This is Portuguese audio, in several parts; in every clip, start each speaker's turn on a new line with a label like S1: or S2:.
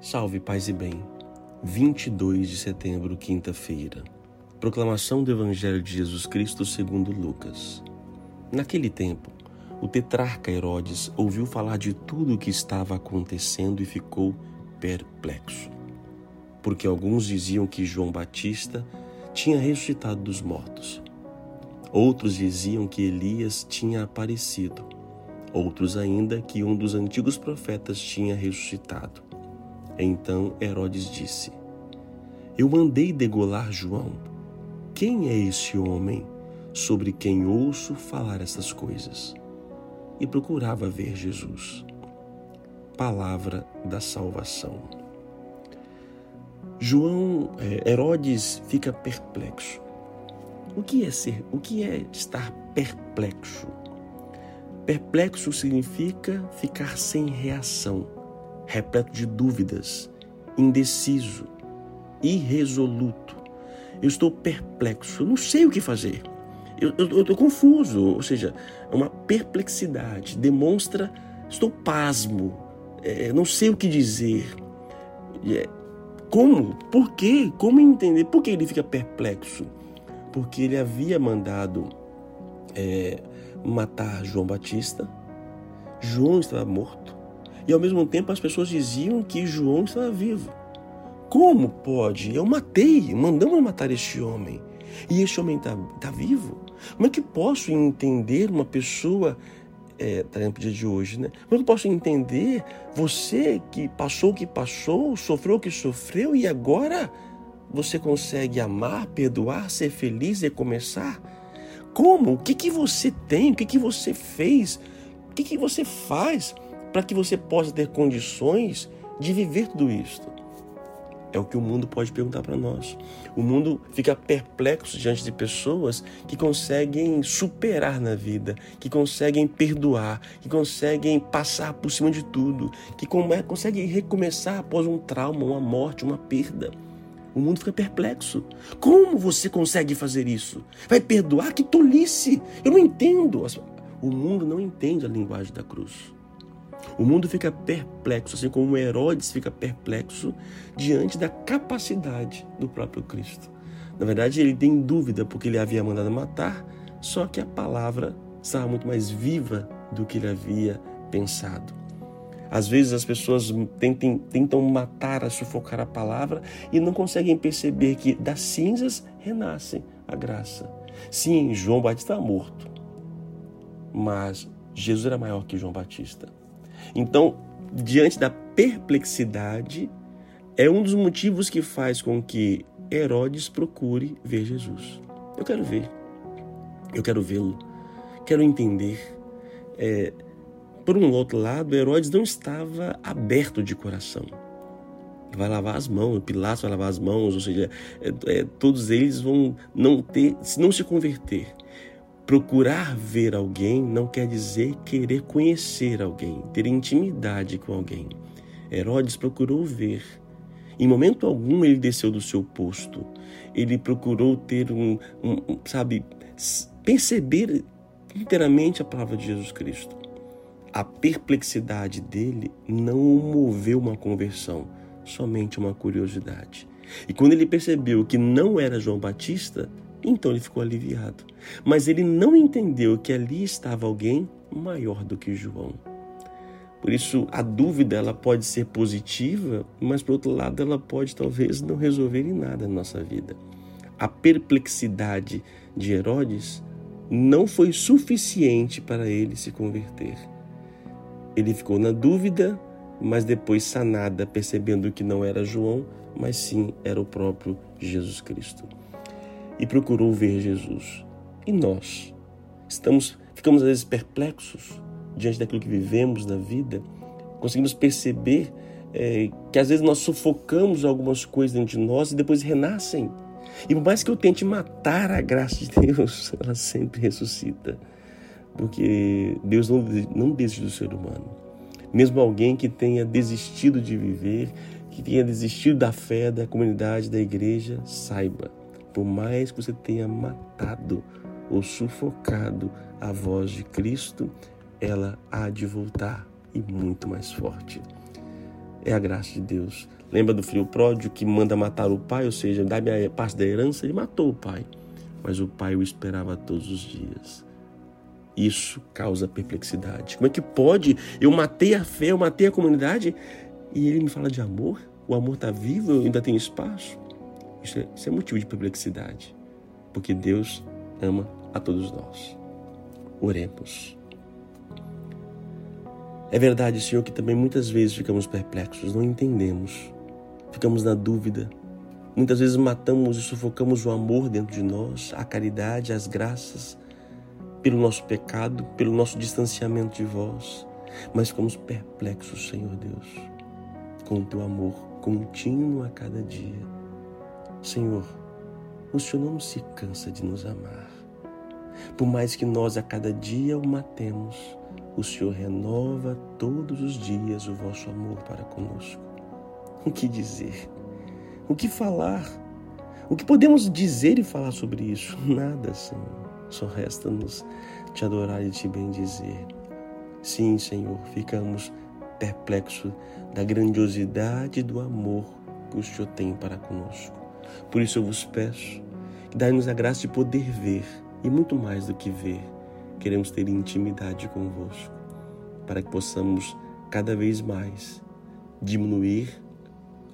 S1: Salve, paz e bem. 22 de setembro, quinta-feira. Proclamação do Evangelho de Jesus Cristo segundo Lucas. Naquele tempo, o tetrarca Herodes ouviu falar de tudo o que estava acontecendo e ficou perplexo. Porque alguns diziam que João Batista tinha ressuscitado dos mortos. Outros diziam que Elias tinha aparecido. Outros ainda que um dos antigos profetas tinha ressuscitado. Então Herodes disse: Eu mandei degolar João. Quem é esse homem sobre quem ouço falar essas coisas? E procurava ver Jesus. Palavra da salvação. João, é, Herodes fica perplexo. O que é ser? O que é estar perplexo? Perplexo significa ficar sem reação repleto de dúvidas, indeciso, irresoluto. Eu estou perplexo, não sei o que fazer. Eu estou confuso, ou seja, é uma perplexidade. Demonstra, estou pasmo, é, não sei o que dizer. É, como? Por quê? Como entender? Por que ele fica perplexo? Porque ele havia mandado é, matar João Batista. João estava morto e ao mesmo tempo as pessoas diziam que João estava vivo. Como pode? Eu matei, mandamos matar este homem. E este homem está tá vivo? Como é que posso entender uma pessoa, é, tá no dia de hoje, né? Como é que posso entender você que passou o que passou, sofreu o que sofreu e agora você consegue amar, perdoar, ser feliz e começar? Como? O que, que você tem? O que, que você fez? O que, que você faz para que você possa ter condições de viver tudo isto? É o que o mundo pode perguntar para nós. O mundo fica perplexo diante de pessoas que conseguem superar na vida, que conseguem perdoar, que conseguem passar por cima de tudo, que conseguem recomeçar após um trauma, uma morte, uma perda. O mundo fica perplexo. Como você consegue fazer isso? Vai perdoar? Que tolice! Eu não entendo. O mundo não entende a linguagem da cruz. O mundo fica perplexo, assim como Herodes fica perplexo diante da capacidade do próprio Cristo. Na verdade, ele tem dúvida porque ele havia mandado matar, só que a palavra estava muito mais viva do que ele havia pensado. Às vezes as pessoas tentem, tentam matar, sufocar a palavra e não conseguem perceber que das cinzas renasce a graça. Sim, João Batista está morto, mas Jesus era maior que João Batista. Então, diante da perplexidade, é um dos motivos que faz com que Herodes procure ver Jesus. Eu quero ver, eu quero vê-lo, quero entender. É, por um outro lado, Herodes não estava aberto de coração. Vai lavar as mãos, Pilatos vai lavar as mãos, ou seja, é, é, todos eles vão não ter, se não se converter, Procurar ver alguém não quer dizer querer conhecer alguém, ter intimidade com alguém. Herodes procurou ver. Em momento algum ele desceu do seu posto. Ele procurou ter um, um sabe, perceber inteiramente a palavra de Jesus Cristo. A perplexidade dele não moveu uma conversão, somente uma curiosidade. E quando ele percebeu que não era João Batista, então ele ficou aliviado. Mas ele não entendeu que ali estava alguém maior do que João. Por isso, a dúvida ela pode ser positiva, mas por outro lado, ela pode talvez não resolver em nada na nossa vida. A perplexidade de Herodes não foi suficiente para ele se converter. Ele ficou na dúvida, mas depois sanada, percebendo que não era João, mas sim era o próprio Jesus Cristo e procurou ver Jesus. E nós estamos, ficamos às vezes perplexos diante daquilo que vivemos na vida, conseguimos perceber é, que às vezes nós sufocamos algumas coisas dentro de nós e depois renascem. E por mais que eu tente matar a graça de Deus, ela sempre ressuscita. Porque Deus não, não desiste do ser humano. Mesmo alguém que tenha desistido de viver, que tenha desistido da fé, da comunidade, da igreja, saiba por mais que você tenha matado ou sufocado a voz de Cristo, ela há de voltar e muito mais forte. é a graça de Deus. Lembra do filho pródigo que manda matar o pai, ou seja, dá-me a parte da herança, ele matou o pai. Mas o pai o esperava todos os dias. Isso causa perplexidade. Como é que pode? Eu matei a fé, eu matei a comunidade e ele me fala de amor? O amor está vivo, eu ainda tenho espaço? Isso é, isso é motivo de perplexidade. Porque Deus ama a todos nós. Oremos. É verdade, Senhor, que também muitas vezes ficamos perplexos, não entendemos, ficamos na dúvida. Muitas vezes matamos e sufocamos o amor dentro de nós, a caridade, as graças, pelo nosso pecado, pelo nosso distanciamento de vós, mas ficamos perplexos, Senhor Deus, com o teu amor contínuo a cada dia. Senhor, o Senhor não se cansa de nos amar. Por mais que nós a cada dia o matemos, o Senhor renova todos os dias o vosso amor para conosco. O que dizer? O que falar? O que podemos dizer e falar sobre isso? Nada, Senhor. Só resta-nos te adorar e te bendizer. Sim, Senhor, ficamos perplexos da grandiosidade do amor que o Senhor tem para conosco. Por isso eu vos peço que dai-nos a graça de poder ver e muito mais do que ver queremos ter intimidade convosco, para que possamos cada vez mais diminuir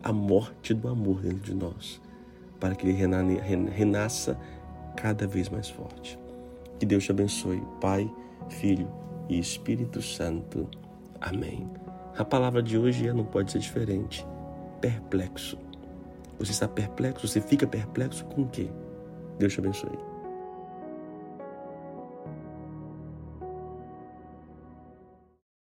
S1: a morte do amor dentro de nós, para que ele renasça cada vez mais forte. Que Deus te abençoe, Pai, Filho e Espírito Santo. Amém. A palavra de hoje não pode ser diferente. Perplexo. Você está perplexo? Você fica perplexo com o quê? Deus te abençoe.